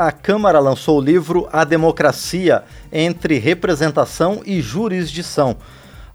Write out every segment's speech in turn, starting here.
a Câmara lançou o livro A Democracia entre Representação e Jurisdição.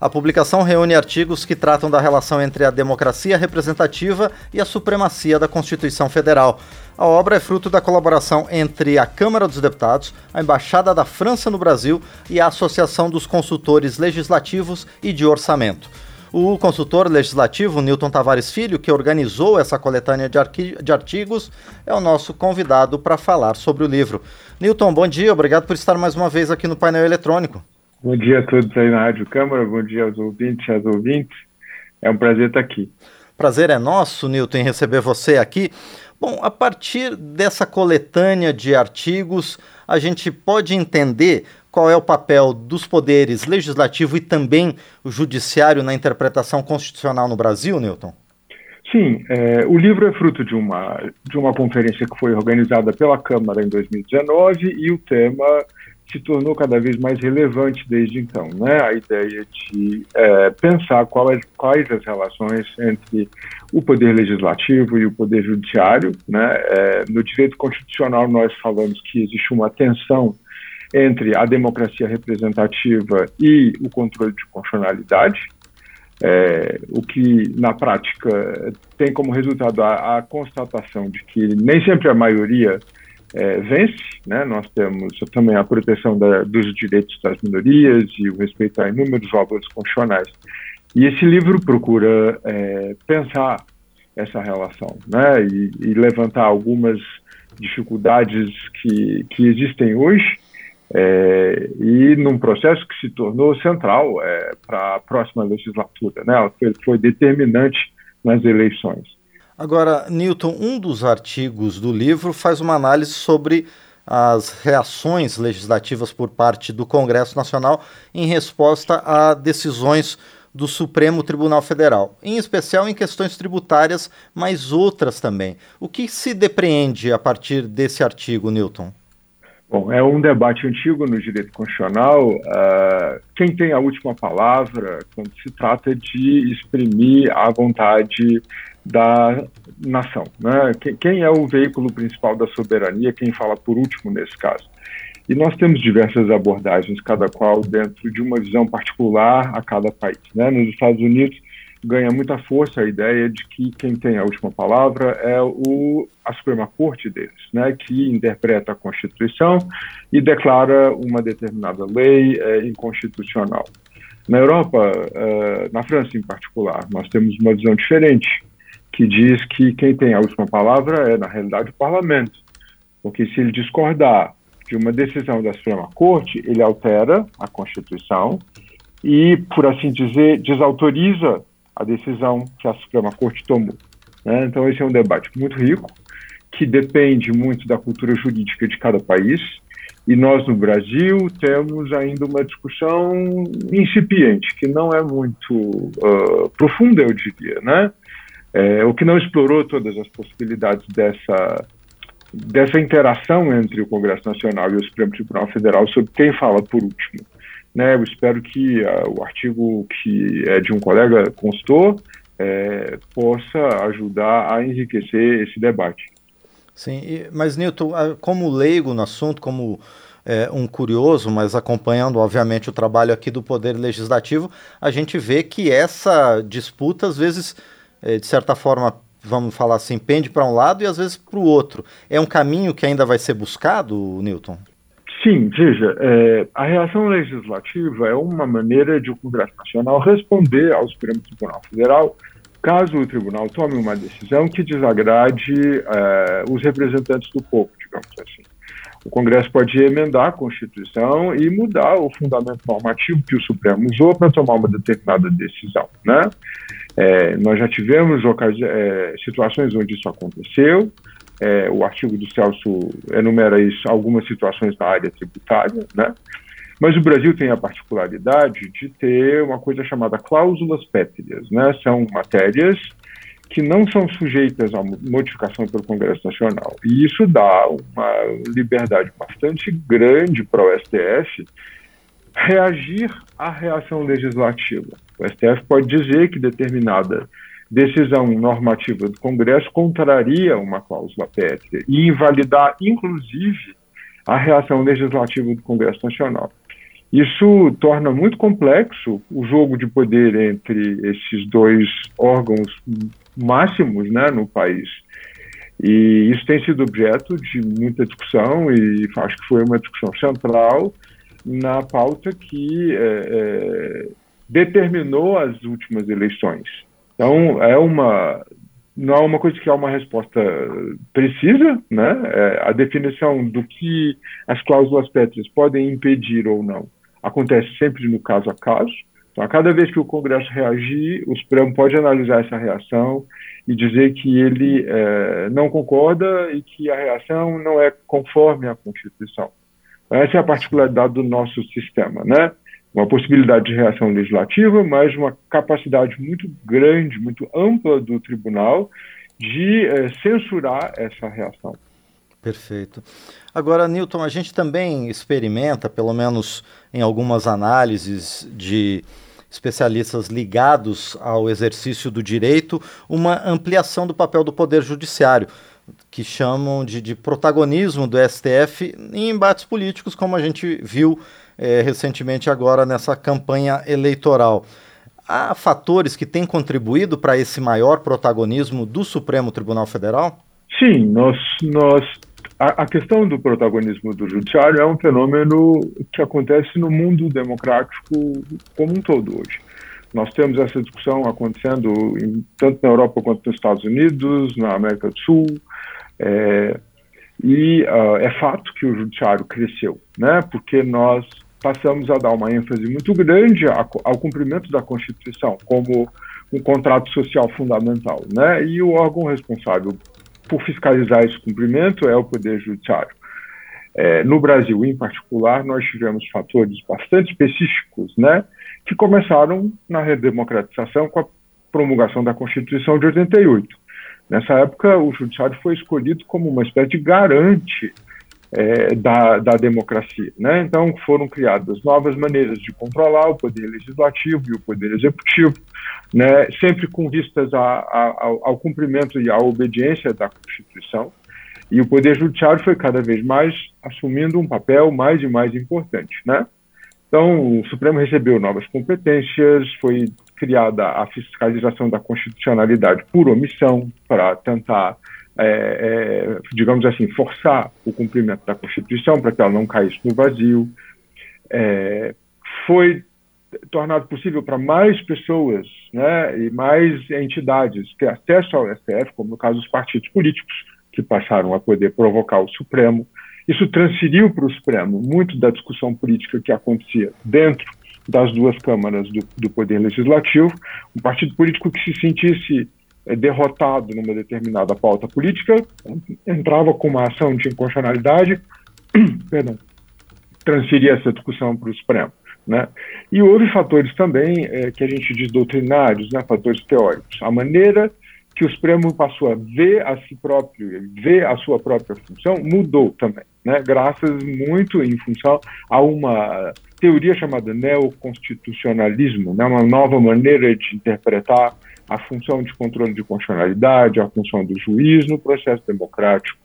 A publicação reúne artigos que tratam da relação entre a democracia representativa e a supremacia da Constituição Federal. A obra é fruto da colaboração entre a Câmara dos Deputados, a Embaixada da França no Brasil e a Associação dos Consultores Legislativos e de Orçamento. O consultor legislativo Newton Tavares Filho, que organizou essa coletânea de, de artigos, é o nosso convidado para falar sobre o livro. Newton, bom dia, obrigado por estar mais uma vez aqui no painel eletrônico. Bom dia a todos aí na Rádio Câmara, bom dia aos ouvintes e às ouvintes. É um prazer estar aqui. Prazer é nosso, Newton, em receber você aqui. Bom, a partir dessa coletânea de artigos, a gente pode entender qual é o papel dos poderes legislativo e também o judiciário na interpretação constitucional no Brasil, Newton? Sim, é, o livro é fruto de uma, de uma conferência que foi organizada pela Câmara em 2019 e o tema se tornou cada vez mais relevante desde então. Né? A ideia de é, pensar quais, quais as relações entre o poder legislativo e o poder judiciário. Né? É, no direito constitucional, nós falamos que existe uma tensão entre a democracia representativa e o controle de constitucionalidade, é, o que na prática tem como resultado a, a, constatação de que nem sempre a maioria é, vence, né? nós temos também a proteção da, dos direitos das minorias e o respeito a inúmeros valores constitucionais. E esse livro procura é, pensar essa relação né? e, e levantar algumas dificuldades que, que existem hoje é, e num processo que se tornou central é, para a próxima legislatura, né? Foi, foi determinante nas eleições. Agora, Newton, um dos artigos do livro faz uma análise sobre as reações legislativas por parte do Congresso Nacional em resposta a decisões do Supremo Tribunal Federal, em especial em questões tributárias, mas outras também. O que se depreende a partir desse artigo, Newton? Bom, é um debate antigo no direito constitucional. Uh, quem tem a última palavra quando se trata de exprimir a vontade da nação? Né? Quem é o veículo principal da soberania? Quem fala por último nesse caso? E nós temos diversas abordagens, cada qual dentro de uma visão particular a cada país. Né? Nos Estados Unidos, ganha muita força a ideia de que quem tem a última palavra é o, a Suprema Corte deles, né, que interpreta a Constituição e declara uma determinada lei é, inconstitucional. Na Europa, é, na França em particular, nós temos uma visão diferente, que diz que quem tem a última palavra é, na realidade, o parlamento. Porque se ele discordar de uma decisão da Suprema Corte, ele altera a Constituição e, por assim dizer, desautoriza a decisão que a Suprema Corte tomou. Né? Então, esse é um debate muito rico, que depende muito da cultura jurídica de cada país. E nós, no Brasil, temos ainda uma discussão incipiente, que não é muito uh, profunda, eu diria, né? É, o que não explorou todas as possibilidades dessa, dessa interação entre o Congresso Nacional e o Supremo Tribunal Federal sobre quem fala por último. Né, eu espero que uh, o artigo que é de um colega constou é, possa ajudar a enriquecer esse debate. Sim, mas Newton, como leigo no assunto, como é, um curioso, mas acompanhando, obviamente, o trabalho aqui do Poder Legislativo, a gente vê que essa disputa, às vezes, é, de certa forma, vamos falar assim, pende para um lado e às vezes para o outro. É um caminho que ainda vai ser buscado, Newton? Sim, veja, é, a reação legislativa é uma maneira de o Congresso Nacional responder ao Supremo Tribunal Federal caso o tribunal tome uma decisão que desagrade é, os representantes do povo, digamos assim. O Congresso pode emendar a Constituição e mudar o fundamento normativo que o Supremo usou para tomar uma determinada decisão, né? É, nós já tivemos é, situações onde isso aconteceu, é, o artigo do Celso enumera isso, algumas situações na área tributária, né? Mas o Brasil tem a particularidade de ter uma coisa chamada cláusulas pétreas, né? São matérias que não são sujeitas a modificação pelo Congresso Nacional. E isso dá uma liberdade bastante grande para o STF reagir à reação legislativa. O STF pode dizer que determinada decisão normativa do Congresso contraria uma cláusula pétrea e invalidar, inclusive, a reação legislativa do Congresso Nacional. Isso torna muito complexo o jogo de poder entre esses dois órgãos máximos né, no país. E isso tem sido objeto de muita discussão, e acho que foi uma discussão central na pauta que é, é, determinou as últimas eleições. Então, é uma, não é uma coisa que é uma resposta precisa, né? É, a definição do que as cláusulas pétreas podem impedir ou não acontece sempre no caso a caso. Então, a cada vez que o Congresso reagir, o Supremo pode analisar essa reação e dizer que ele é, não concorda e que a reação não é conforme a Constituição. Essa é a particularidade do nosso sistema, né? Uma possibilidade de reação legislativa, mas uma capacidade muito grande, muito ampla do tribunal de é, censurar essa reação. Perfeito. Agora, Newton, a gente também experimenta, pelo menos em algumas análises de especialistas ligados ao exercício do direito, uma ampliação do papel do Poder Judiciário, que chamam de, de protagonismo do STF em embates políticos, como a gente viu é, recentemente agora nessa campanha eleitoral. Há fatores que têm contribuído para esse maior protagonismo do Supremo Tribunal Federal? Sim, nós, nós a, questão do protagonismo do judiciário é um fenômeno que acontece no mundo democrático como um todo hoje. Nós temos essa discussão acontecendo em, tanto na Europa quanto nos Estados Unidos, na América do Sul, é, e uh, é fato que o judiciário cresceu, né? Porque nós passamos a dar uma ênfase muito grande ao, cumprimento da Constituição como um contrato social fundamental, né? E o órgão responsável por fiscalizar esse cumprimento é o Poder Judiciário. É, no Brasil, em particular, nós tivemos fatores bastante específicos, né, que começaram na redemocratização com a promulgação da Constituição de 88. Nessa época, o Judiciário foi escolhido como uma espécie de garante é, da, da democracia. Né? Então, foram criadas novas maneiras de controlar o poder legislativo e o poder executivo, né? sempre com vistas a, a, ao, ao cumprimento e à obediência da Constituição. E o poder judiciário foi cada vez mais assumindo um papel mais e mais importante. Né? Então, o Supremo recebeu novas competências, foi criada a fiscalização da constitucionalidade por omissão, para tentar é, é, digamos assim, forçar o cumprimento da Constituição para que ela não caísse no vazio. É, foi tornado possível para mais pessoas né, e mais entidades ter acesso ao STF, como no caso dos partidos políticos, que passaram a poder provocar o Supremo. Isso transferiu para o Supremo muito da discussão política que acontecia dentro das duas câmaras do, do Poder Legislativo. Um partido político que se sentisse derrotado numa determinada pauta política, entrava com uma ação de inconstitucionalidade, perdão, transferia essa discussão para o Supremo. Né? E houve fatores também é, que a gente diz doutrinários, né, fatores teóricos. A maneira que o Supremo passou a ver a si próprio, ver a sua própria função, mudou também, né? graças muito em função a uma teoria chamada neoconstitucionalismo, né? uma nova maneira de interpretar a função de controle de constitucionalidade, a função do juiz no processo democrático,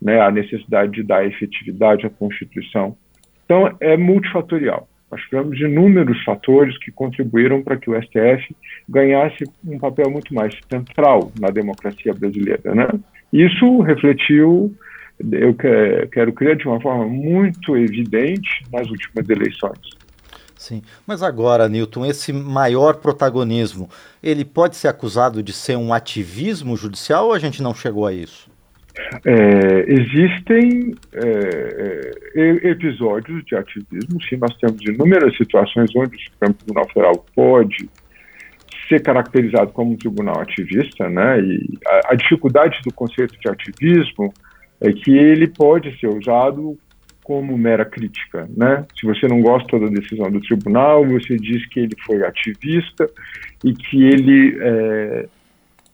né, a necessidade de dar efetividade à Constituição. Então, é multifatorial. Nós tivemos inúmeros fatores que contribuíram para que o STF ganhasse um papel muito mais central na democracia brasileira. Né? Isso refletiu, eu quero crer, de uma forma muito evidente nas últimas eleições. Sim, mas agora, Newton, esse maior protagonismo, ele pode ser acusado de ser um ativismo judicial ou a gente não chegou a isso? É, existem é, é episódios de ativismo, sim, nós temos inúmeras situações onde o Supremo Tribunal Federal pode ser caracterizado como um tribunal ativista, né? E a, a dificuldade do conceito de ativismo é que ele pode ser usado como mera crítica, né? Se você não gosta da decisão do tribunal, você diz que ele foi ativista e que ele é,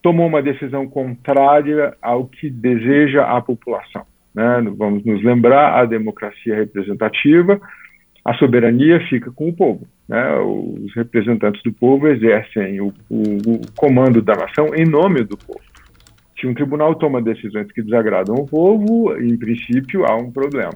tomou uma decisão contrária ao que deseja a população, né? Vamos nos lembrar a democracia representativa a soberania fica com o povo. Né? Os representantes do povo exercem o, o, o, comando da nação em nome do povo. Se um tribunal toma decisões que desagradam o povo, em princípio há um problema.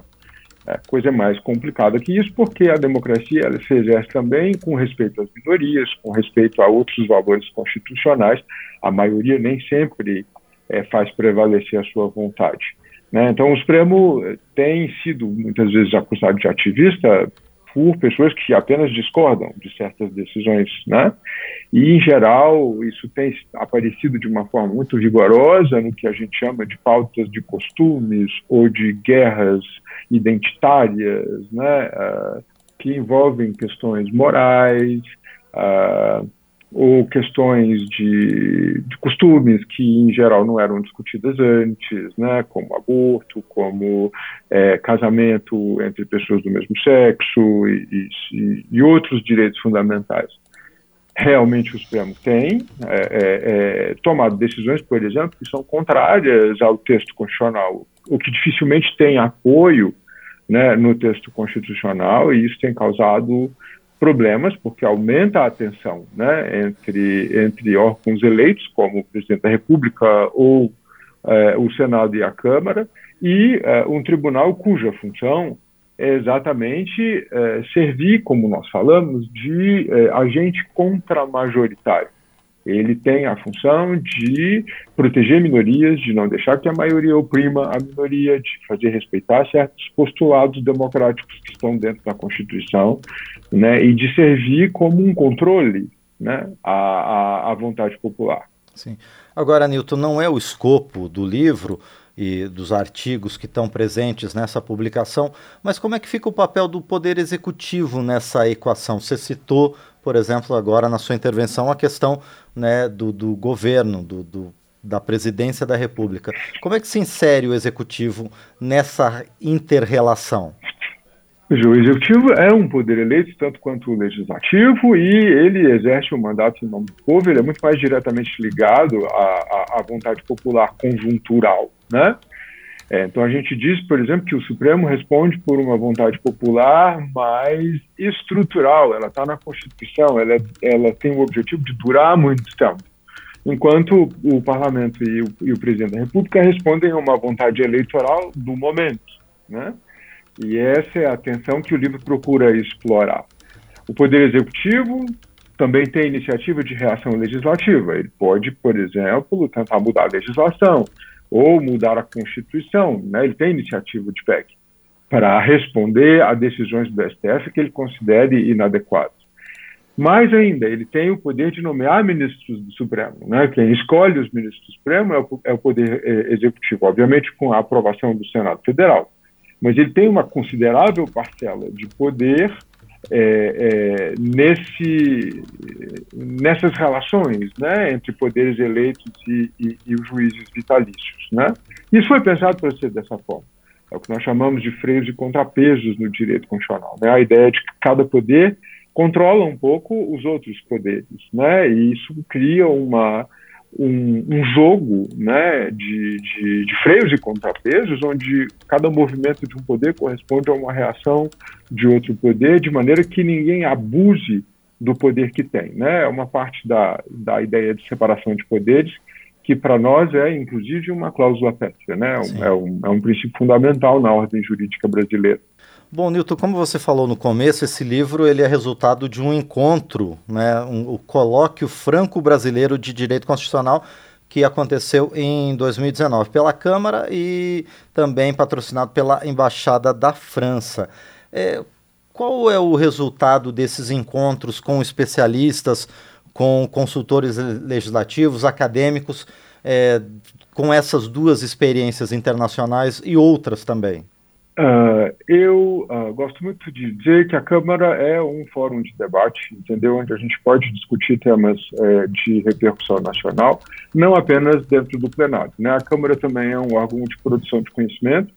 É, coisa mais complicada que isso, porque a democracia ela se exerce também com respeito às minorias, com respeito a outros valores constitucionais. A maioria nem sempre é, faz prevalecer a sua vontade. Né? Então, o Supremo tem sido muitas vezes acusado de ativista por pessoas que apenas discordam de certas decisões, né? E em geral isso tem aparecido de uma forma muito vigorosa no que a gente chama de pautas de costumes ou de guerras identitárias, né? Uh, que envolvem questões morais, uh, ou questões de, de, costumes que, em geral, não eram discutidas antes, né, como aborto, como é, casamento entre pessoas do mesmo sexo e, e, e, outros direitos fundamentais. Realmente o Supremo tem é, é, é, tomado decisões, por exemplo, que são contrárias ao texto constitucional, o que dificilmente tem apoio né, no texto constitucional, e isso tem causado problemas, porque aumenta a tensão né, entre, entre órgãos eleitos, como o presidente da República ou é, o Senado e a Câmara, e é, um tribunal cuja função é exatamente é, servir, como nós falamos, de é, agente contramajoritário. Ele tem a função de proteger minorias, de não deixar que a maioria oprima a minoria, de fazer respeitar certos postulados democráticos que estão dentro da Constituição, né, e de servir como um controle né, à, à, vontade popular. Sim. Agora, Nilton, não é o escopo do livro e dos artigos que estão presentes nessa publicação, mas como é que fica o papel do Poder Executivo nessa equação? Você citou, por exemplo, agora na sua intervenção, a questão né, do, do governo, do, do, da presidência da República. Como é que se insere o Executivo nessa interrelação? O executivo é um poder eleito, tanto quanto o legislativo, e ele exerce o mandato em nome do povo, ele é muito mais diretamente ligado à, à, vontade popular conjuntural. Né? É, então a gente diz, por exemplo, que o Supremo responde por uma vontade popular mais estrutural, ela está na Constituição, ela, ela tem o objetivo de durar muito tempo. Enquanto o parlamento e o, e o presidente da República respondem a uma vontade eleitoral do momento. Né? E essa é a tensão que o livro procura explorar. O Poder Executivo também tem iniciativa de reação legislativa. Ele pode, por exemplo, tentar mudar a legislação ou mudar a Constituição. Né? Ele tem iniciativa de PEC para responder a decisões do STF que ele considere inadequadas. Mais ainda, ele tem o poder de nomear ministros do Supremo. Né? Quem escolhe os ministros do Supremo é o, é Poder é, Executivo, obviamente com a aprovação do Senado Federal mas ele tem uma considerável parcela de poder é, é, nesse, nessas relações né, entre poderes eleitos e, e, e, os juízes vitalícios. Né? Isso foi pensado para ser dessa forma. É o que nós chamamos de freios e contrapesos no direito constitucional. Né? A ideia de que cada poder controla um pouco os outros poderes, né? e isso cria uma, um, um jogo né, de, de, de, freios e contrapesos, onde cada movimento de um poder corresponde a uma reação de outro poder, de maneira que ninguém abuse do poder que tem. Né? É uma parte da, da ideia de separação de poderes que para nós é, inclusive, uma cláusula pétrea, né? É um, é um princípio fundamental na ordem jurídica brasileira. Bom, Nilton, como você falou no começo, esse livro ele é resultado de um encontro, né, um, o Colóquio Franco-Brasileiro de Direito Constitucional, que aconteceu em 2019 pela Câmara e também patrocinado pela Embaixada da França. É, qual é o resultado desses encontros com especialistas, com consultores legislativos, acadêmicos, é, com essas duas experiências internacionais e outras também? Uh, eu uh, gosto muito de dizer que a Câmara é um fórum de debate, entendeu? Onde a gente pode discutir temas uh, de repercussão nacional, não apenas dentro do plenário. Né? A Câmara também é um órgão de produção de conhecimento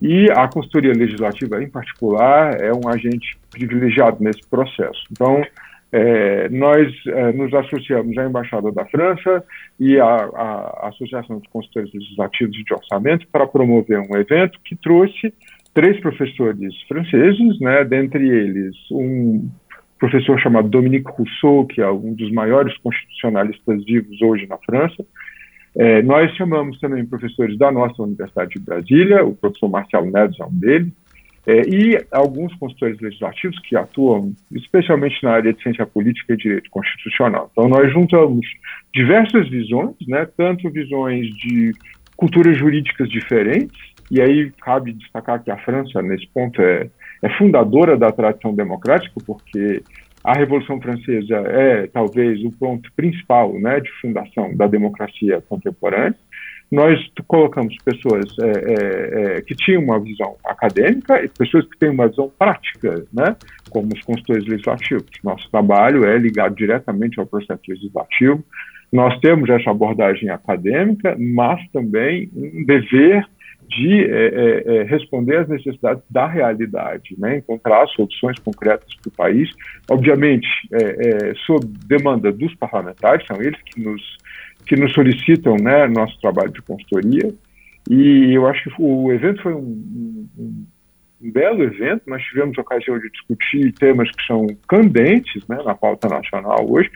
e a consultoria legislativa, em particular, é um agente privilegiado nesse processo. Então, é, nós é, nos associamos à Embaixada da França e à, à Associação de Consultores Legislativos e de Orçamento para promover um evento que trouxe três professores franceses, né, dentre eles um professor chamado Dominique Rousseau, que é um dos maiores constitucionalistas vivos hoje na França. É, nós chamamos também professores da nossa Universidade de Brasília, o professor Marcelo Neves é um deles, é, e alguns consultores legislativos que atuam especialmente na área de ciência política e direito constitucional. Então, nós juntamos diversas visões, né, tanto visões de culturas jurídicas diferentes, e aí cabe destacar que a França, nesse ponto, é, é fundadora da tradição democrática, porque a Revolução Francesa é talvez o ponto principal né, de fundação da democracia contemporânea. Nós colocamos pessoas é, é, é, que tinham uma visão acadêmica e pessoas que têm uma visão prática, né, como os consultores legislativos. Nosso trabalho é ligado diretamente ao processo legislativo. Nós temos essa abordagem acadêmica, mas também um dever de é, é, é, responder às necessidades da realidade, né? encontrar soluções concretas para o país, obviamente é, é, sob demanda dos parlamentares, são eles que nos, que nos solicitam né, nosso trabalho de consultoria, e eu acho que o evento foi um, um, um belo evento, nós tivemos a ocasião de discutir temas que são candentes né, na pauta nacional hoje,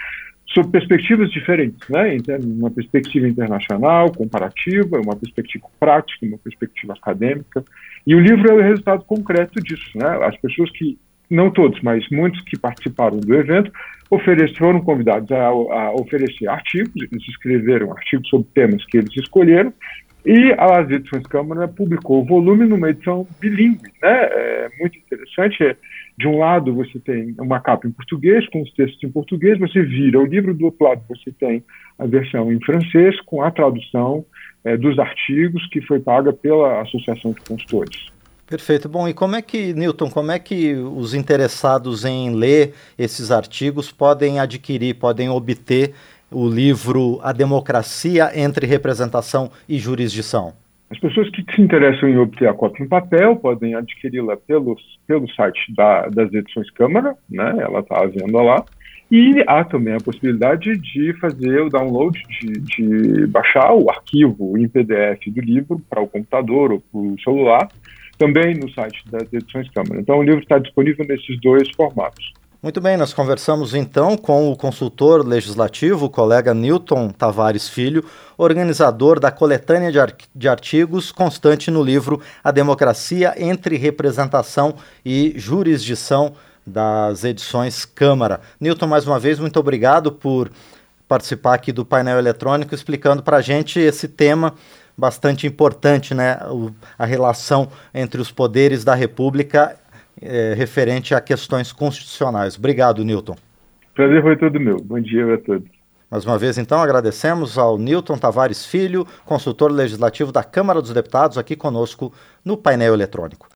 sob perspectivas diferentes, né? uma perspectiva internacional, comparativa, uma perspectiva prática, uma perspectiva acadêmica. E o livro é o resultado concreto disso. Né? As pessoas que, não todos, mas muitos que participaram do evento, foram convidados a, a oferecer artigos, eles escreveram artigos sobre temas que eles escolheram, e as edições Câmara publicou o volume numa edição bilíngue, né? É muito interessante. É, de um lado você tem uma capa em português, com os textos em português, você vira o livro, do outro lado você tem a versão em francês, com a tradução é, dos artigos que foi paga pela Associação de Consultores. Perfeito. Bom, e como é que, Newton, como é que os interessados em ler esses artigos podem adquirir, podem obter o livro A Democracia entre Representação e Jurisdição? As pessoas que se interessam em obter a cópia em papel podem adquiri-la pelo, pelo site da, das edições Câmara, né? ela está à venda lá. E há também a possibilidade de fazer o download, de, de baixar o arquivo em PDF do livro para o computador ou para o celular, também no site das edições Câmara. Então o livro está disponível nesses dois formatos. Muito bem, nós conversamos então com o consultor legislativo, o colega Newton Tavares Filho, organizador da coletânea de, de, artigos constante no livro A Democracia entre Representação e Jurisdição das edições Câmara. Newton, mais uma vez, muito obrigado por participar aqui do painel eletrônico, explicando para a gente esse tema bastante importante, né? O, a relação entre os poderes da República é, referente a questões constitucionais. Obrigado, Newton. Prazer foi todo meu. Bom dia a todos. Mais uma vez, então, agradecemos ao Newton Tavares Filho, consultor legislativo da Câmara dos Deputados, aqui conosco no painel eletrônico.